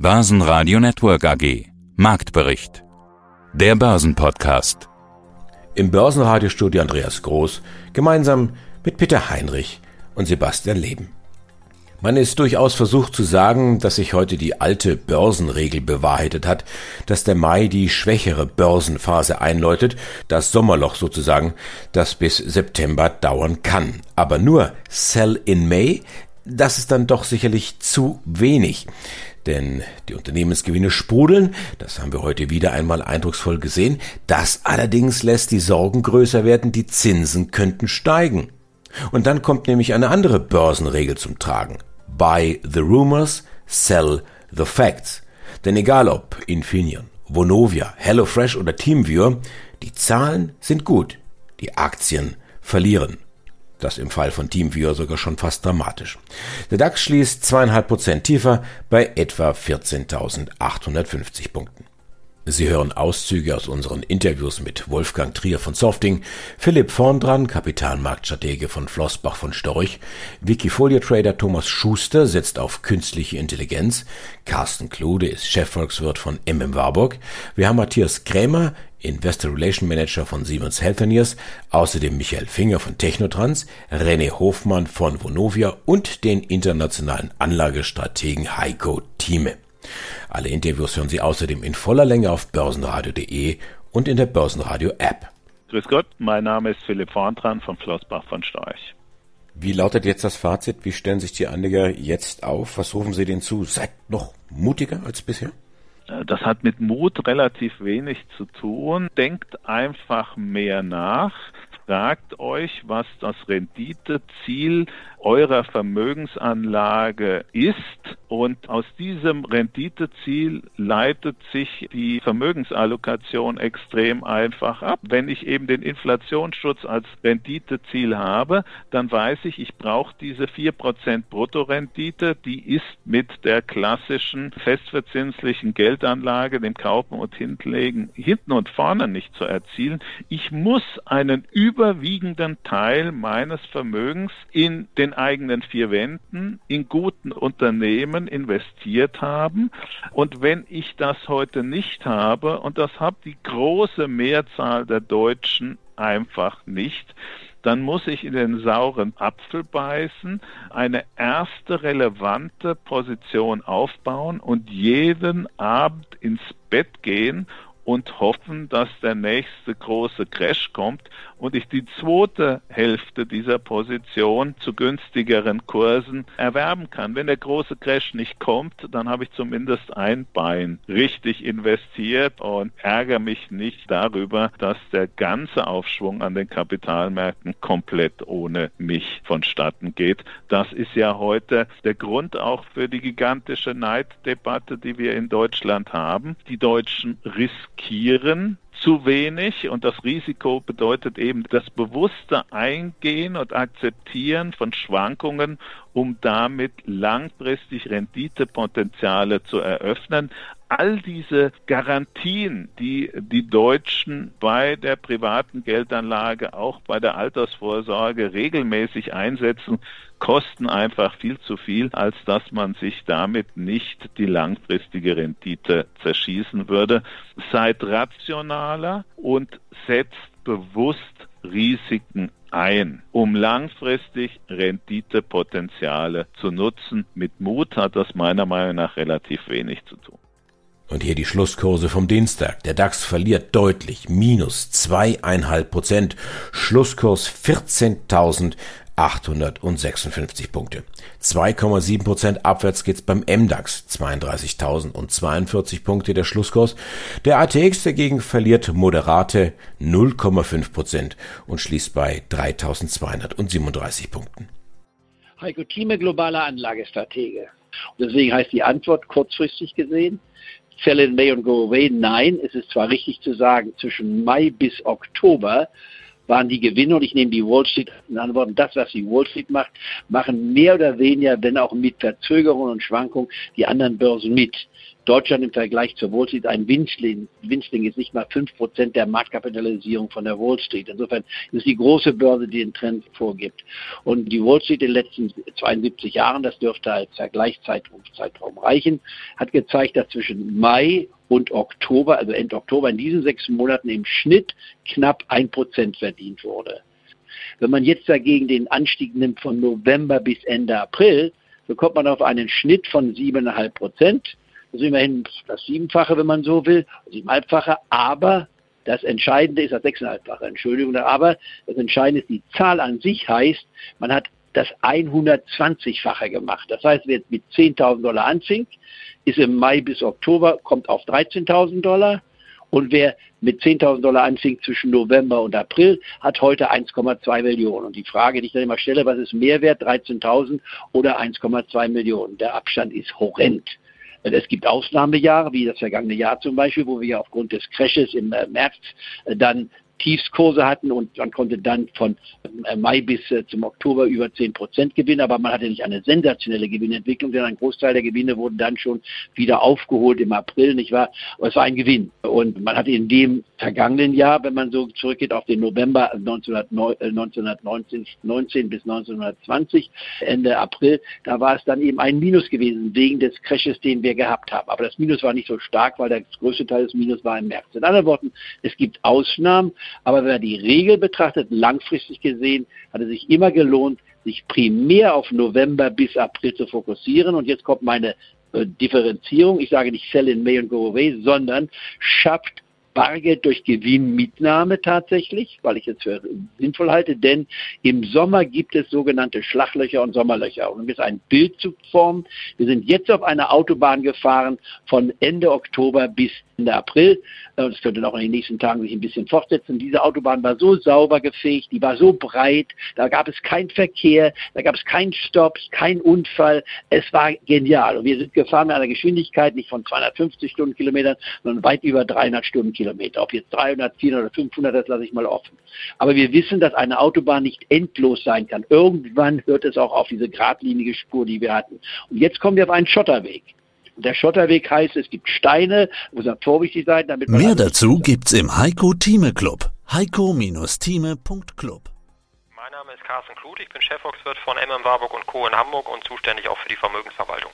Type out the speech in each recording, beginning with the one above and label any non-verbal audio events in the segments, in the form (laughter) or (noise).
Börsenradio Network AG. Marktbericht. Der Börsenpodcast. Im Börsenradiostudio Andreas Groß gemeinsam mit Peter Heinrich und Sebastian Leben. Man ist durchaus versucht zu sagen, dass sich heute die alte Börsenregel bewahrheitet hat, dass der Mai die schwächere Börsenphase einläutet, das Sommerloch sozusagen, das bis September dauern kann. Aber nur Sell in May, das ist dann doch sicherlich zu wenig. Denn die Unternehmensgewinne sprudeln, das haben wir heute wieder einmal eindrucksvoll gesehen. Das allerdings lässt die Sorgen größer werden, die Zinsen könnten steigen. Und dann kommt nämlich eine andere Börsenregel zum Tragen. Buy the rumors, sell the facts. Denn egal ob Infineon, Vonovia, HelloFresh oder TeamViewer, die Zahlen sind gut, die Aktien verlieren. Das im Fall von TeamViewer sogar schon fast dramatisch. Der DAX schließt zweieinhalb Prozent tiefer bei etwa 14.850 Punkten. Sie hören Auszüge aus unseren Interviews mit Wolfgang Trier von Softing, Philipp Vorndran, Kapitalmarktstratege von Flossbach von Storch, Wikifolio-Trader Thomas Schuster setzt auf künstliche Intelligenz, Carsten Klude ist Chefvolkswirt von MM Warburg, wir haben Matthias Krämer, Investor Relation Manager von Siemens Healthineers, außerdem Michael Finger von Technotrans, René Hofmann von Vonovia und den internationalen Anlagestrategen Heiko Thieme. Alle Interviews hören Sie außerdem in voller Länge auf börsenradio.de und in der Börsenradio-App. Grüß Gott, mein Name ist Philipp Vorntran von Flossbach von Storch. Wie lautet jetzt das Fazit? Wie stellen sich die Anleger jetzt auf? Was rufen Sie denen zu? Seid noch mutiger als bisher? Das hat mit Mut relativ wenig zu tun. Denkt einfach mehr nach. Fragt euch, was das Renditeziel eurer Vermögensanlage ist. Und aus diesem Renditeziel leitet sich die Vermögensallokation extrem einfach ab. Wenn ich eben den Inflationsschutz als Renditeziel habe, dann weiß ich, ich brauche diese 4% Bruttorendite, die ist mit der klassischen festverzinslichen Geldanlage, dem Kaufen und Hinlegen, hinten und vorne nicht zu erzielen. Ich muss einen überwiegenden Teil meines Vermögens in den den eigenen vier Wänden in guten Unternehmen investiert haben. Und wenn ich das heute nicht habe, und das hat die große Mehrzahl der Deutschen einfach nicht, dann muss ich in den sauren Apfel beißen, eine erste relevante Position aufbauen und jeden Abend ins Bett gehen und hoffen, dass der nächste große Crash kommt und ich die zweite Hälfte dieser Position zu günstigeren Kursen erwerben kann. Wenn der große Crash nicht kommt, dann habe ich zumindest ein Bein richtig investiert und ärgere mich nicht darüber, dass der ganze Aufschwung an den Kapitalmärkten komplett ohne mich vonstatten geht. Das ist ja heute der Grund auch für die gigantische Neiddebatte, die wir in Deutschland haben. Die Deutschen riskieren zu wenig und das Risiko bedeutet eben das bewusste Eingehen und Akzeptieren von Schwankungen, um damit langfristig Renditepotenziale zu eröffnen. All diese Garantien, die die Deutschen bei der privaten Geldanlage, auch bei der Altersvorsorge regelmäßig einsetzen, kosten einfach viel zu viel, als dass man sich damit nicht die langfristige Rendite zerschießen würde. Seid rationaler und setzt bewusst Risiken ein, um langfristig Renditepotenziale zu nutzen. Mit Mut hat das meiner Meinung nach relativ wenig zu tun. Und hier die Schlusskurse vom Dienstag. Der DAX verliert deutlich, minus zweieinhalb Prozent. Schlusskurs 14.000 856 Punkte. 2,7 Prozent abwärts geht's beim MDAX, 32.042 Punkte der Schlusskurs. Der ATX dagegen verliert moderate 0,5 Prozent und schließt bei 3.237 Punkten. Heiko Thieme, globaler Anlagestratege. Und deswegen heißt die Antwort kurzfristig gesehen, Sell in May und Go Away. Nein, es ist zwar richtig zu sagen, zwischen Mai bis Oktober waren die Gewinne und ich nehme die Wall Street in Antworten. Das, was die Wall Street macht, machen mehr oder weniger, wenn auch mit Verzögerungen und Schwankungen, die anderen Börsen mit. Deutschland im Vergleich zur Wall Street ein Winzling. Winzling ist nicht mal 5% der Marktkapitalisierung von der Wall Street. Insofern ist die große Börse, die den Trend vorgibt. Und die Wall Street in den letzten 72 Jahren, das dürfte als Vergleichszeitraum Zeitraum reichen, hat gezeigt, dass zwischen Mai und Oktober, also Ende Oktober, in diesen sechs Monaten im Schnitt knapp ein Prozent verdient wurde. Wenn man jetzt dagegen den Anstieg nimmt von November bis Ende April, so kommt man auf einen Schnitt von siebeneinhalb Prozent. Das ist immerhin das Siebenfache, wenn man so will, Siebenhalbfache, aber das Entscheidende ist das Sechseinhalbfache, Entschuldigung, aber das Entscheidende ist, die Zahl an sich heißt, man hat das 120-fache gemacht. Das heißt, wer mit 10.000 Dollar anfing, ist im Mai bis Oktober, kommt auf 13.000 Dollar. Und wer mit 10.000 Dollar anfing zwischen November und April, hat heute 1,2 Millionen. Und die Frage, die ich dann immer stelle, was ist mehr wert, 13.000 oder 1,2 Millionen? Der Abstand ist horrend. Es gibt Ausnahmejahre, wie das vergangene Jahr zum Beispiel, wo wir aufgrund des Crashes im äh, März äh, dann Tiefskurse hatten und man konnte dann von äh, Mai bis äh, zum Oktober über 10 Prozent gewinnen, aber man hatte nicht eine sensationelle Gewinnentwicklung, denn ein Großteil der Gewinne wurden dann schon wieder aufgeholt im April, nicht wahr? Aber es war ein Gewinn. Und man hatte in dem vergangenen Jahr, wenn man so zurückgeht auf den November 1919 19 äh, bis 1920, Ende April, da war es dann eben ein Minus gewesen, wegen des Crashes, den wir gehabt haben. Aber das Minus war nicht so stark, weil der größte Teil des Minus war im März. In anderen Worten, es gibt Ausnahmen, aber wenn man die Regel betrachtet, langfristig gesehen, hat es sich immer gelohnt, sich primär auf November bis April zu fokussieren. Und jetzt kommt meine äh, Differenzierung. Ich sage nicht sell in May und go away, sondern schafft Bargeld durch Gewinnmitnahme tatsächlich, weil ich es für sinnvoll halte, denn im Sommer gibt es sogenannte Schlachlöcher und Sommerlöcher. Und um jetzt ein Bild zu formen, wir sind jetzt auf einer Autobahn gefahren von Ende Oktober bis Ende April. Äh, das könnte auch in den nächsten Tagen sich ein bisschen fortsetzen. Diese Autobahn war so sauber gefegt, die war so breit, da gab es keinen Verkehr, da gab es keinen Stopp, keinen Unfall. Es war genial. Und wir sind gefahren mit einer Geschwindigkeit nicht von 250 Stundenkilometern, sondern weit über 300 Stundenkilometer. Kilometer. Ob jetzt 300, 400 oder 500, das lasse ich mal offen. Aber wir wissen, dass eine Autobahn nicht endlos sein kann. Irgendwann hört es auch auf diese geradlinige Spur, die wir hatten. Und jetzt kommen wir auf einen Schotterweg. Der Schotterweg heißt, es gibt Steine, muss man vorsichtig sein, damit man. Mehr dazu gibt's im Heiko Thieme Club. Heiko-Thieme.club. Mein Name ist Carsten Kluth, ich bin Chefvolkswirt von MM Warburg und Co. in Hamburg und zuständig auch für die Vermögensverwaltung.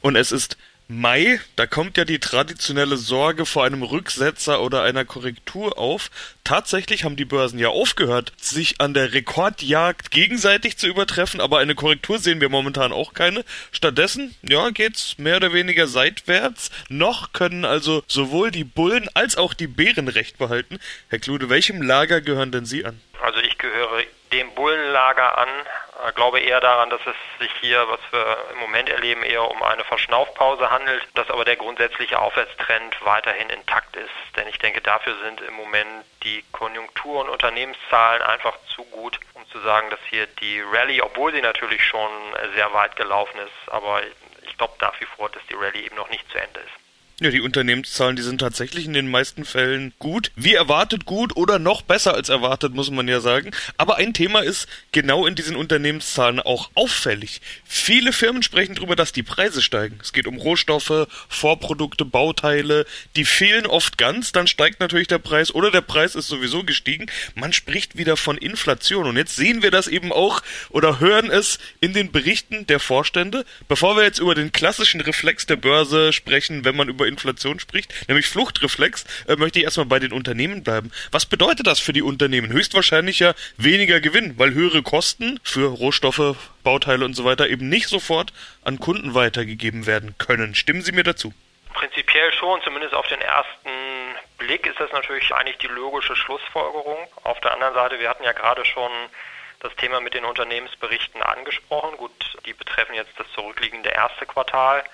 Und es ist Mai, da kommt ja die traditionelle Sorge vor einem Rücksetzer oder einer Korrektur auf. Tatsächlich haben die Börsen ja aufgehört, sich an der Rekordjagd gegenseitig zu übertreffen, aber eine Korrektur sehen wir momentan auch keine. Stattdessen, ja, geht's mehr oder weniger seitwärts. Noch können also sowohl die Bullen als auch die Bären recht behalten. Herr Klude, welchem Lager gehören denn Sie an? Also ich gehöre dem Bullenlager an, ich äh, glaube eher daran, dass es sich hier, was wir im Moment erleben, eher um eine Verschnaufpause handelt, dass aber der grundsätzliche Aufwärtstrend weiterhin intakt ist. Denn ich denke, dafür sind im Moment die Konjunktur- und Unternehmenszahlen einfach zu gut, um zu sagen, dass hier die Rallye, obwohl sie natürlich schon sehr weit gelaufen ist, aber ich glaube nach wie vor, dass die Rallye eben noch nicht zu Ende ist. Ja, die Unternehmenszahlen, die sind tatsächlich in den meisten Fällen gut. Wie erwartet gut oder noch besser als erwartet, muss man ja sagen. Aber ein Thema ist genau in diesen Unternehmenszahlen auch auffällig. Viele Firmen sprechen darüber, dass die Preise steigen. Es geht um Rohstoffe, Vorprodukte, Bauteile. Die fehlen oft ganz, dann steigt natürlich der Preis oder der Preis ist sowieso gestiegen. Man spricht wieder von Inflation. Und jetzt sehen wir das eben auch oder hören es in den Berichten der Vorstände. Bevor wir jetzt über den klassischen Reflex der Börse sprechen, wenn man über Inflation spricht, nämlich Fluchtreflex, äh, möchte ich erstmal bei den Unternehmen bleiben. Was bedeutet das für die Unternehmen? Höchstwahrscheinlich ja weniger Gewinn, weil höhere Kosten für Rohstoffe, Bauteile und so weiter eben nicht sofort an Kunden weitergegeben werden können. Stimmen Sie mir dazu? Prinzipiell schon, zumindest auf den ersten Blick ist das natürlich eigentlich die logische Schlussfolgerung. Auf der anderen Seite, wir hatten ja gerade schon das Thema mit den Unternehmensberichten angesprochen. Gut, die betreffen jetzt das zurückliegende erste Quartal.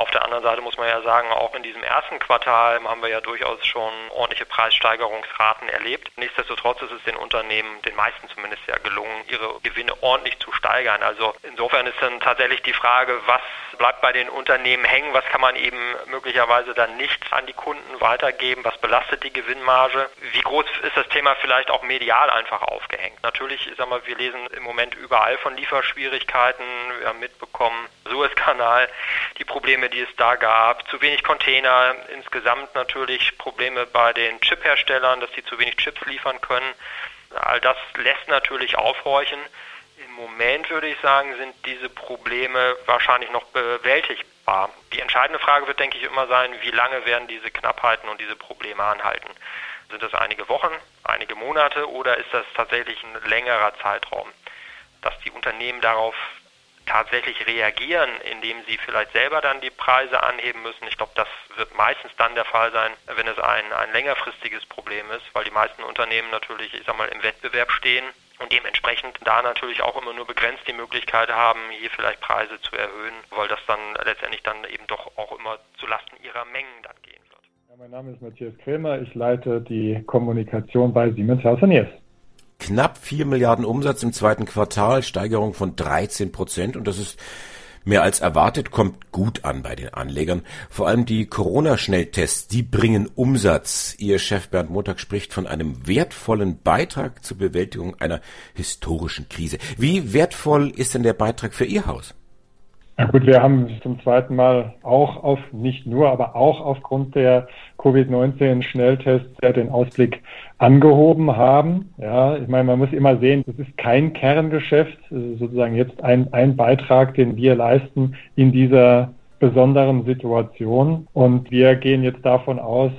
Auf der anderen Seite muss man ja sagen, auch in diesem ersten Quartal haben wir ja durchaus schon ordentliche Preissteigerungsraten erlebt. Nichtsdestotrotz ist es den Unternehmen, den meisten zumindest ja gelungen, ihre Gewinne ordentlich zu steigern. Also insofern ist dann tatsächlich die Frage, was bleibt bei den Unternehmen hängen, was kann man eben möglicherweise dann nicht an die Kunden weitergeben, was belastet die Gewinnmarge, wie groß ist das Thema vielleicht auch medial einfach aufgehängt. Natürlich, ich sag mal, wir lesen im Moment überall von Lieferschwierigkeiten, wir haben mitbekommen, Suezkanal, die Probleme, die es da gab, zu wenig Container, insgesamt natürlich Probleme bei den Chipherstellern, dass sie zu wenig Chips liefern können. All das lässt natürlich aufhorchen. Im Moment würde ich sagen, sind diese Probleme wahrscheinlich noch bewältigbar. Die entscheidende Frage wird, denke ich, immer sein, wie lange werden diese Knappheiten und diese Probleme anhalten? Sind das einige Wochen, einige Monate oder ist das tatsächlich ein längerer Zeitraum? Dass die Unternehmen darauf tatsächlich reagieren, indem sie vielleicht selber dann die Preise anheben müssen. Ich glaube, das wird meistens dann der Fall sein, wenn es ein, ein längerfristiges Problem ist, weil die meisten Unternehmen natürlich, ich sag mal, im Wettbewerb stehen und dementsprechend da natürlich auch immer nur begrenzt die Möglichkeit haben, hier vielleicht Preise zu erhöhen, weil das dann letztendlich dann eben doch auch immer zulasten ihrer Mengen dann gehen wird. Ja, mein Name ist Matthias Krämer, ich leite die Kommunikation bei Siemens Healthineers. Knapp 4 Milliarden Umsatz im zweiten Quartal, Steigerung von 13 Prozent und das ist Mehr als erwartet kommt gut an bei den Anlegern. Vor allem die Corona-Schnelltests, die bringen Umsatz. Ihr Chef Bernd Montag spricht von einem wertvollen Beitrag zur Bewältigung einer historischen Krise. Wie wertvoll ist denn der Beitrag für Ihr Haus? Ja gut, wir haben zum zweiten Mal auch auf, nicht nur, aber auch aufgrund der Covid-19-Schnelltests ja den Ausblick angehoben haben. Ja, ich meine, man muss immer sehen, das ist kein Kerngeschäft, sozusagen jetzt ein, ein Beitrag, den wir leisten in dieser besonderen Situation. Und wir gehen jetzt davon aus,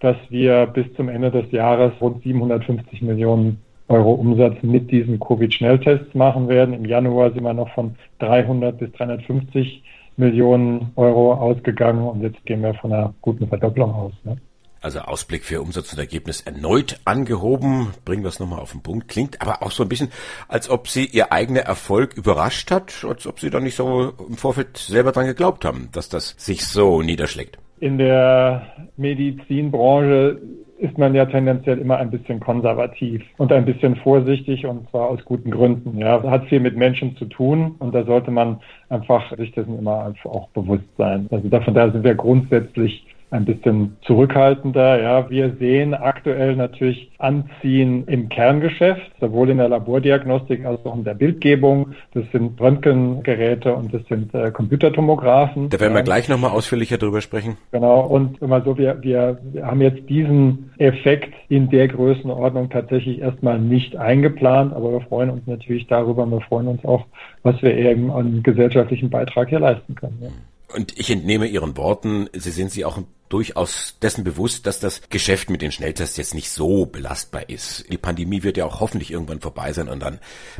dass wir bis zum Ende des Jahres rund 750 Millionen Euro Umsatz mit diesen Covid-Schnelltests machen werden. Im Januar sind wir noch von 300 bis 350 Millionen Euro ausgegangen und jetzt gehen wir von einer guten Verdopplung aus. Ne? Also Ausblick für Umsatz und Ergebnis erneut angehoben. Bringen wir es nochmal auf den Punkt. Klingt aber auch so ein bisschen, als ob Sie Ihr eigener Erfolg überrascht hat, als ob Sie da nicht so im Vorfeld selber dran geglaubt haben, dass das sich so niederschlägt. In der Medizinbranche ist man ja tendenziell immer ein bisschen konservativ und ein bisschen vorsichtig und zwar aus guten Gründen. Ja, hat viel mit Menschen zu tun und da sollte man einfach sich dessen immer auch bewusst sein. Also davon da sind wir grundsätzlich ein bisschen zurückhaltender. Ja, wir sehen aktuell natürlich Anziehen im Kerngeschäft, sowohl in der Labordiagnostik als auch in der Bildgebung. Das sind Röntgengeräte und das sind äh, Computertomographen. Da werden wir gleich nochmal ausführlicher drüber sprechen. Genau. Und immer so, wir, wir, wir haben jetzt diesen Effekt in der Größenordnung tatsächlich erstmal nicht eingeplant, aber wir freuen uns natürlich darüber. Wir freuen uns auch, was wir eben an gesellschaftlichen Beitrag hier leisten können. Ja. Und ich entnehme Ihren Worten, Sie sind sich auch durchaus dessen bewusst, dass das Geschäft mit den Schnelltests jetzt nicht so belastbar ist. Die Pandemie wird ja auch hoffentlich irgendwann vorbei sein und dann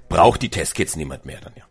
braucht die Testkits niemand mehr dann ja.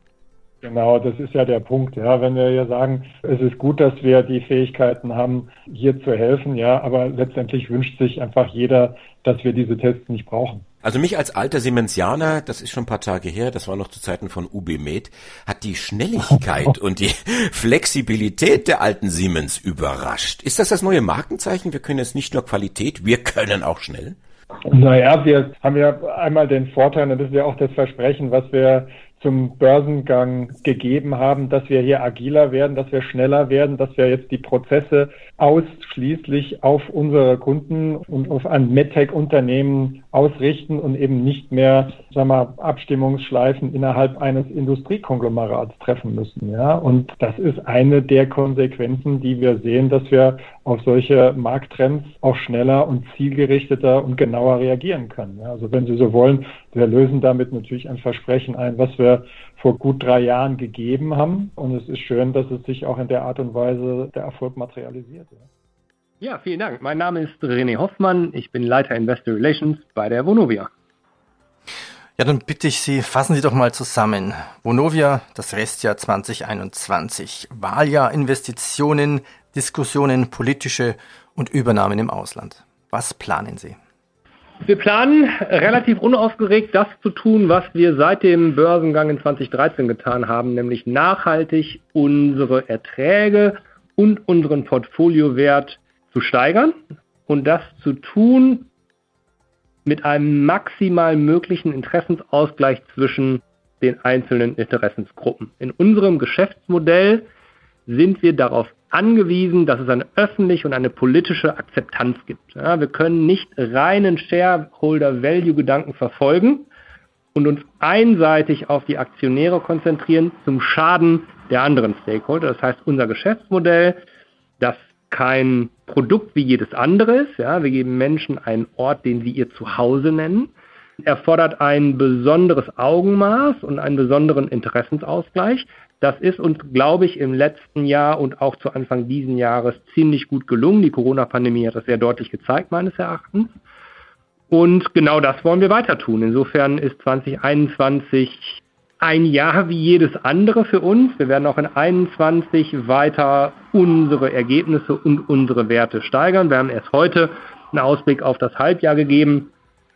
Genau, das ist ja der Punkt. Ja, wenn wir ja sagen, es ist gut, dass wir die Fähigkeiten haben, hier zu helfen, ja, aber letztendlich wünscht sich einfach jeder, dass wir diese Tests nicht brauchen. Also mich als alter Siemensianer, das ist schon ein paar Tage her, das war noch zu Zeiten von UB Med, hat die Schnelligkeit (laughs) und die Flexibilität der alten Siemens überrascht. Ist das das neue Markenzeichen? Wir können jetzt nicht nur Qualität, wir können auch schnell? Naja, wir haben ja einmal den Vorteil, und das ist ja auch das Versprechen, was wir zum Börsengang gegeben haben, dass wir hier agiler werden, dass wir schneller werden, dass wir jetzt die Prozesse ausschließlich auf unsere Kunden und auf ein MedTech-Unternehmen ausrichten und eben nicht mehr, sagen wir, Abstimmungsschleifen innerhalb eines Industriekonglomerats treffen müssen. Ja, und das ist eine der Konsequenzen, die wir sehen, dass wir auf solche Markttrends auch schneller und zielgerichteter und genauer reagieren können. Ja, also wenn Sie so wollen, wir lösen damit natürlich ein Versprechen ein, was wir vor gut drei Jahren gegeben haben. Und es ist schön, dass es sich auch in der Art und Weise der Erfolg materialisiert. Ja, vielen Dank. Mein Name ist René Hoffmann. Ich bin Leiter Investor Relations bei der Vonovia. Ja, dann bitte ich Sie, fassen Sie doch mal zusammen. Vonovia, das Restjahr 2021, Wahljahr, Investitionen, Diskussionen, politische und Übernahmen im Ausland. Was planen Sie? Wir planen relativ unaufgeregt das zu tun, was wir seit dem Börsengang in 2013 getan haben, nämlich nachhaltig unsere Erträge und unseren Portfoliowert zu steigern und das zu tun mit einem maximal möglichen Interessensausgleich zwischen den einzelnen Interessensgruppen. In unserem Geschäftsmodell sind wir darauf angewiesen, dass es eine öffentliche und eine politische Akzeptanz gibt. Ja, wir können nicht reinen Shareholder-Value-Gedanken verfolgen und uns einseitig auf die Aktionäre konzentrieren zum Schaden der anderen Stakeholder. Das heißt, unser Geschäftsmodell, das kein Produkt wie jedes andere ist. Ja, wir geben Menschen einen Ort, den sie ihr Zuhause nennen. Erfordert ein besonderes Augenmaß und einen besonderen Interessensausgleich. Das ist uns, glaube ich, im letzten Jahr und auch zu Anfang diesen Jahres ziemlich gut gelungen. Die Corona-Pandemie hat das sehr deutlich gezeigt, meines Erachtens. Und genau das wollen wir weiter tun. Insofern ist 2021 ein Jahr wie jedes andere für uns. Wir werden auch in 2021 weiter unsere Ergebnisse und unsere Werte steigern. Wir haben erst heute einen Ausblick auf das Halbjahr gegeben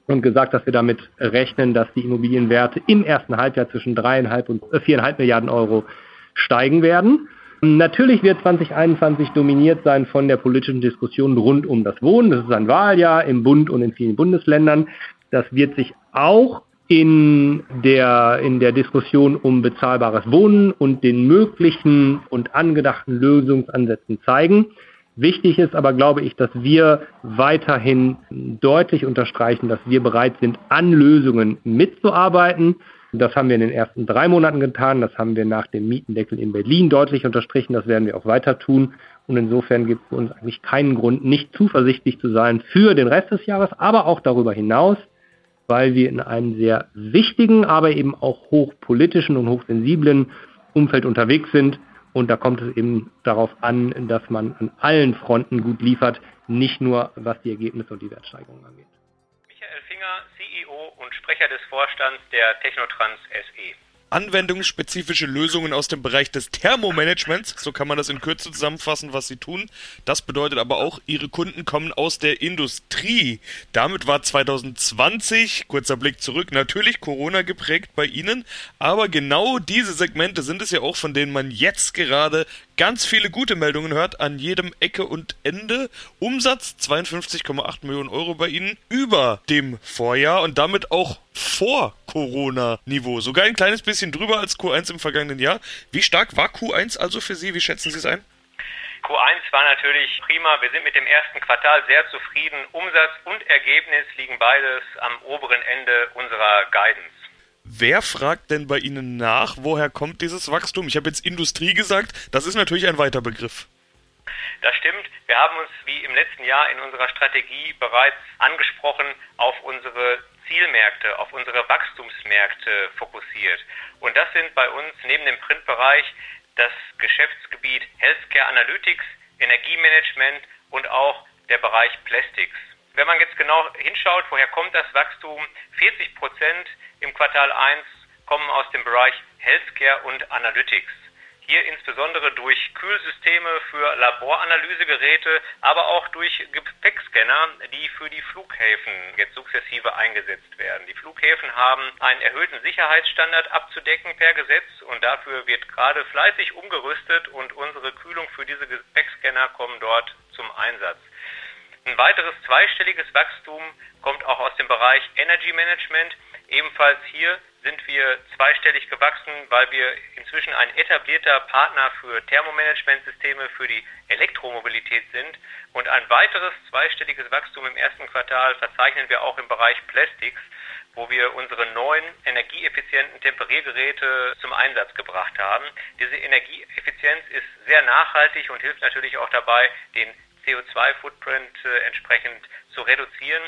und gesagt, dass wir damit rechnen, dass die Immobilienwerte im ersten Halbjahr zwischen dreieinhalb und äh, viereinhalb Milliarden Euro steigen werden. Natürlich wird 2021 dominiert sein von der politischen Diskussion rund um das Wohnen. Das ist ein Wahljahr im Bund und in vielen Bundesländern. Das wird sich auch in der, in der Diskussion um bezahlbares Wohnen und den möglichen und angedachten Lösungsansätzen zeigen. Wichtig ist aber, glaube ich, dass wir weiterhin deutlich unterstreichen, dass wir bereit sind, an Lösungen mitzuarbeiten. Das haben wir in den ersten drei Monaten getan. Das haben wir nach dem Mietendeckel in Berlin deutlich unterstrichen. Das werden wir auch weiter tun. Und insofern gibt es uns eigentlich keinen Grund, nicht zuversichtlich zu sein für den Rest des Jahres, aber auch darüber hinaus weil wir in einem sehr wichtigen, aber eben auch hochpolitischen und hochsensiblen Umfeld unterwegs sind. Und da kommt es eben darauf an, dass man an allen Fronten gut liefert, nicht nur was die Ergebnisse und die Wertsteigerung angeht. Michael Finger, CEO und Sprecher des Vorstands der Technotrans SE anwendungsspezifische Lösungen aus dem Bereich des Thermomanagements, so kann man das in Kürze zusammenfassen, was sie tun. Das bedeutet aber auch, ihre Kunden kommen aus der Industrie. Damit war 2020, kurzer Blick zurück, natürlich Corona geprägt bei ihnen, aber genau diese Segmente sind es ja auch, von denen man jetzt gerade ganz viele gute Meldungen hört an jedem Ecke und Ende. Umsatz 52,8 Millionen Euro bei Ihnen über dem Vorjahr und damit auch vor Corona-Niveau. Sogar ein kleines bisschen drüber als Q1 im vergangenen Jahr. Wie stark war Q1 also für Sie? Wie schätzen Sie es ein? Q1 war natürlich prima. Wir sind mit dem ersten Quartal sehr zufrieden. Umsatz und Ergebnis liegen beides am oberen Ende unserer Guidance. Wer fragt denn bei Ihnen nach, woher kommt dieses Wachstum? Ich habe jetzt Industrie gesagt, das ist natürlich ein weiter Begriff. Das stimmt. Wir haben uns wie im letzten Jahr in unserer Strategie bereits angesprochen auf unsere Zielmärkte, auf unsere Wachstumsmärkte fokussiert. Und das sind bei uns neben dem Printbereich das Geschäftsgebiet Healthcare Analytics, Energiemanagement und auch der Bereich Plastics. Wenn man jetzt genau hinschaut, woher kommt das Wachstum? 40 Prozent im Quartal 1 kommen aus dem Bereich Healthcare und Analytics. Hier insbesondere durch Kühlsysteme für Laboranalysegeräte, aber auch durch Gepäckscanner, die für die Flughäfen jetzt sukzessive eingesetzt werden. Die Flughäfen haben einen erhöhten Sicherheitsstandard abzudecken per Gesetz und dafür wird gerade fleißig umgerüstet und unsere Kühlung für diese Gepäckscanner kommen dort zum Einsatz. Ein weiteres zweistelliges Wachstum kommt auch aus dem Bereich Energy Management. Ebenfalls hier sind wir zweistellig gewachsen, weil wir inzwischen ein etablierter Partner für Thermomanagementsysteme für die Elektromobilität sind. Und ein weiteres zweistelliges Wachstum im ersten Quartal verzeichnen wir auch im Bereich Plastics, wo wir unsere neuen energieeffizienten Temperiergeräte zum Einsatz gebracht haben. Diese Energieeffizienz ist sehr nachhaltig und hilft natürlich auch dabei, den CO2-Footprint äh, entsprechend zu reduzieren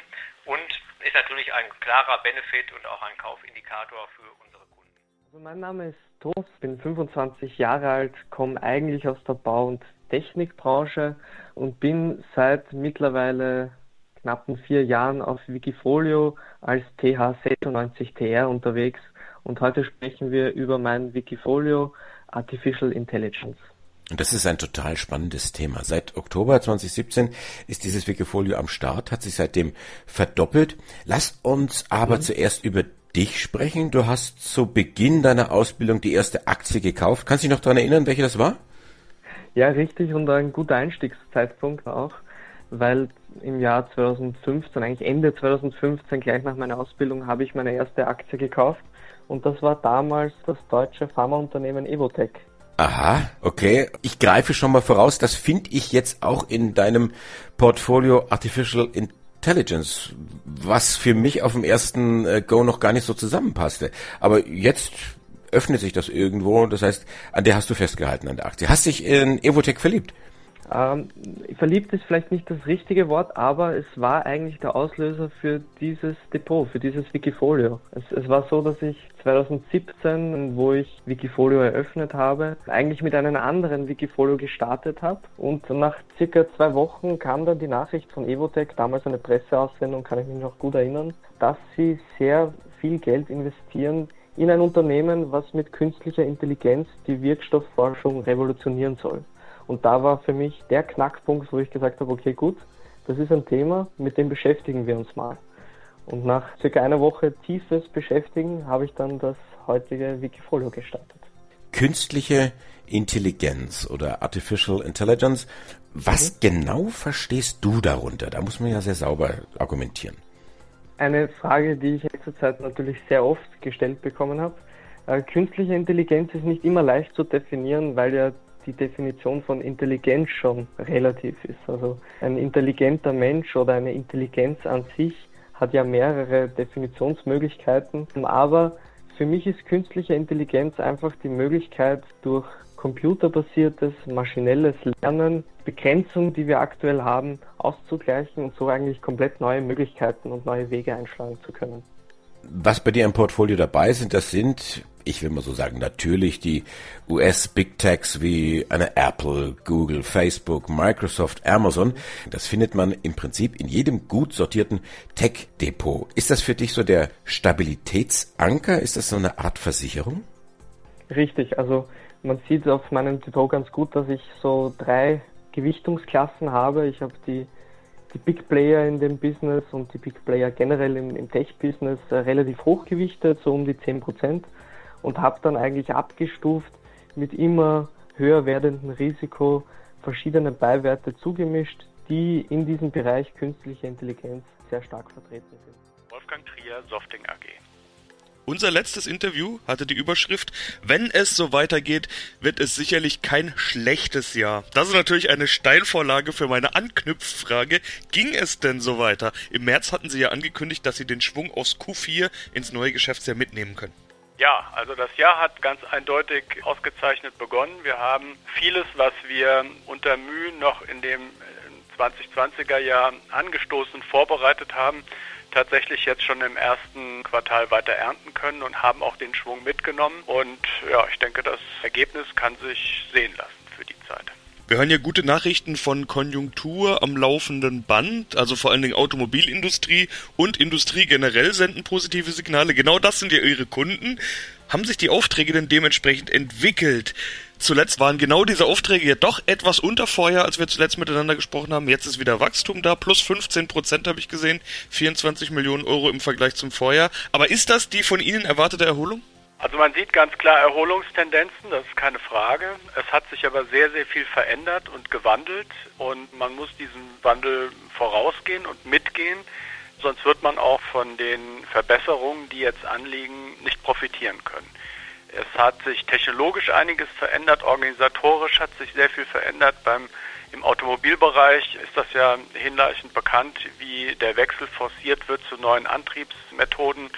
und ist natürlich ein klarer Benefit und auch ein Kaufindikator für unsere Kunden. Also mein Name ist Thomas, bin 25 Jahre alt, komme eigentlich aus der Bau- und Technikbranche und bin seit mittlerweile knappen vier Jahren auf Wikifolio als TH96TR unterwegs und heute sprechen wir über mein Wikifolio Artificial Intelligence. Und das ist ein total spannendes Thema. Seit Oktober 2017 ist dieses Wikifolio am Start, hat sich seitdem verdoppelt. Lass uns aber mhm. zuerst über dich sprechen. Du hast zu Beginn deiner Ausbildung die erste Aktie gekauft. Kannst du dich noch daran erinnern, welche das war? Ja, richtig und ein guter Einstiegszeitpunkt auch, weil im Jahr 2015, eigentlich Ende 2015, gleich nach meiner Ausbildung, habe ich meine erste Aktie gekauft und das war damals das deutsche Pharmaunternehmen Evotec. Aha, okay. Ich greife schon mal voraus, das finde ich jetzt auch in deinem Portfolio Artificial Intelligence, was für mich auf dem ersten äh, Go noch gar nicht so zusammenpasste. Aber jetzt öffnet sich das irgendwo, das heißt, an der hast du festgehalten, an der Aktie. Hast dich in Evotec verliebt? Ähm, verliebt ist vielleicht nicht das richtige Wort, aber es war eigentlich der Auslöser für dieses Depot, für dieses Wikifolio. Es, es, war so, dass ich 2017, wo ich Wikifolio eröffnet habe, eigentlich mit einem anderen Wikifolio gestartet habe. Und nach circa zwei Wochen kam dann die Nachricht von Evotec, damals eine Presseaussendung, kann ich mich noch gut erinnern, dass sie sehr viel Geld investieren in ein Unternehmen, was mit künstlicher Intelligenz die Wirkstoffforschung revolutionieren soll. Und da war für mich der Knackpunkt, wo ich gesagt habe, okay, gut, das ist ein Thema, mit dem beschäftigen wir uns mal. Und nach circa einer Woche tiefes Beschäftigen habe ich dann das heutige Wikifolio gestartet. Künstliche Intelligenz oder Artificial Intelligence, was mhm. genau verstehst du darunter? Da muss man ja sehr sauber argumentieren. Eine Frage, die ich in letzter Zeit natürlich sehr oft gestellt bekommen habe. Äh, künstliche Intelligenz ist nicht immer leicht zu definieren, weil ja die Definition von Intelligenz schon relativ ist. Also ein intelligenter Mensch oder eine Intelligenz an sich hat ja mehrere Definitionsmöglichkeiten. Aber für mich ist künstliche Intelligenz einfach die Möglichkeit, durch computerbasiertes, maschinelles Lernen Begrenzungen, die wir aktuell haben, auszugleichen und so eigentlich komplett neue Möglichkeiten und neue Wege einschlagen zu können. Was bei dir im Portfolio dabei sind, das sind ich will mal so sagen, natürlich die US-Big Techs wie eine Apple, Google, Facebook, Microsoft, Amazon. Das findet man im Prinzip in jedem gut sortierten Tech-Depot. Ist das für dich so der Stabilitätsanker? Ist das so eine Art Versicherung? Richtig, also man sieht auf meinem Depot ganz gut, dass ich so drei Gewichtungsklassen habe. Ich habe die die Big Player in dem Business und die Big Player generell im, im Tech-Business äh, relativ hochgewichtet, so um die 10 Prozent und habe dann eigentlich abgestuft mit immer höher werdendem Risiko verschiedene Beiwerte zugemischt, die in diesem Bereich künstliche Intelligenz sehr stark vertreten sind. Wolfgang Trier, Softing AG. Unser letztes Interview hatte die Überschrift Wenn es so weitergeht, wird es sicherlich kein schlechtes Jahr. Das ist natürlich eine Steilvorlage für meine Anknüpffrage. Ging es denn so weiter? Im März hatten Sie ja angekündigt, dass Sie den Schwung aus Q4 ins neue Geschäftsjahr mitnehmen können. Ja, also das Jahr hat ganz eindeutig ausgezeichnet begonnen. Wir haben vieles, was wir unter Mühe noch in dem 2020er äh, Jahr angestoßen vorbereitet haben, tatsächlich jetzt schon im ersten Quartal weiter ernten können und haben auch den Schwung mitgenommen. Und ja, ich denke, das Ergebnis kann sich sehen lassen für die Zeit. Wir hören ja gute Nachrichten von Konjunktur am laufenden Band, also vor allen Dingen Automobilindustrie und Industrie generell senden positive Signale. Genau das sind ja ihre Kunden. Haben sich die Aufträge denn dementsprechend entwickelt? Zuletzt waren genau diese Aufträge ja doch etwas unter Vorjahr, als wir zuletzt miteinander gesprochen haben. Jetzt ist wieder Wachstum da, plus 15 Prozent habe ich gesehen, 24 Millionen Euro im Vergleich zum Vorjahr. Aber ist das die von Ihnen erwartete Erholung? Also man sieht ganz klar Erholungstendenzen, das ist keine Frage. Es hat sich aber sehr, sehr viel verändert und gewandelt und man muss diesen Wandel vorausgehen und mitgehen, sonst wird man auch von den Verbesserungen, die jetzt anliegen, nicht profitieren können. Es hat sich technologisch einiges verändert, organisatorisch hat sich sehr viel verändert. Beim im Automobilbereich ist das ja hinreichend bekannt, wie der Wechsel forciert wird zu neuen Antriebsmethoden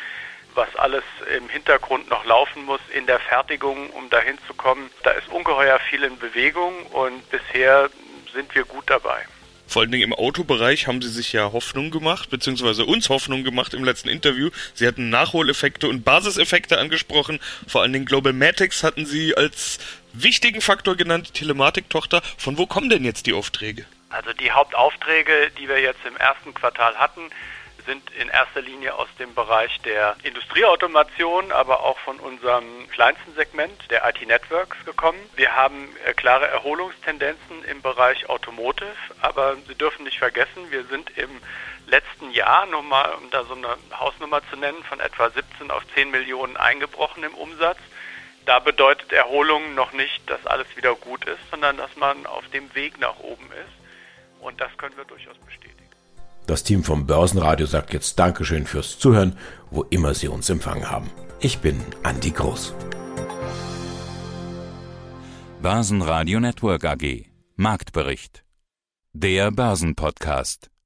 was alles im Hintergrund noch laufen muss in der Fertigung, um dahin zu kommen. Da ist ungeheuer viel in Bewegung und bisher sind wir gut dabei. Vor allen Dingen im Autobereich haben sie sich ja Hoffnung gemacht, beziehungsweise uns Hoffnung gemacht im letzten Interview. Sie hatten Nachholeffekte und Basiseffekte angesprochen. Vor allen Dingen Global Matics hatten sie als wichtigen Faktor genannt, die Telematik-Tochter. Von wo kommen denn jetzt die Aufträge? Also die Hauptaufträge, die wir jetzt im ersten Quartal hatten, sind in erster Linie aus dem Bereich der Industrieautomation, aber auch von unserem kleinsten Segment, der IT-Networks, gekommen. Wir haben äh, klare Erholungstendenzen im Bereich Automotive, aber Sie dürfen nicht vergessen, wir sind im letzten Jahr, nur mal, um da so eine Hausnummer zu nennen, von etwa 17 auf 10 Millionen eingebrochen im Umsatz. da bedeutet Erholung noch nicht, dass alles wieder gut ist, sondern dass man auf dem Weg nach oben ist. Und das können wir durchaus bestätigen. Das Team vom Börsenradio sagt jetzt Dankeschön fürs Zuhören, wo immer Sie uns empfangen haben. Ich bin Andi Groß. Börsenradio Network AG. Marktbericht. Der Börsenpodcast.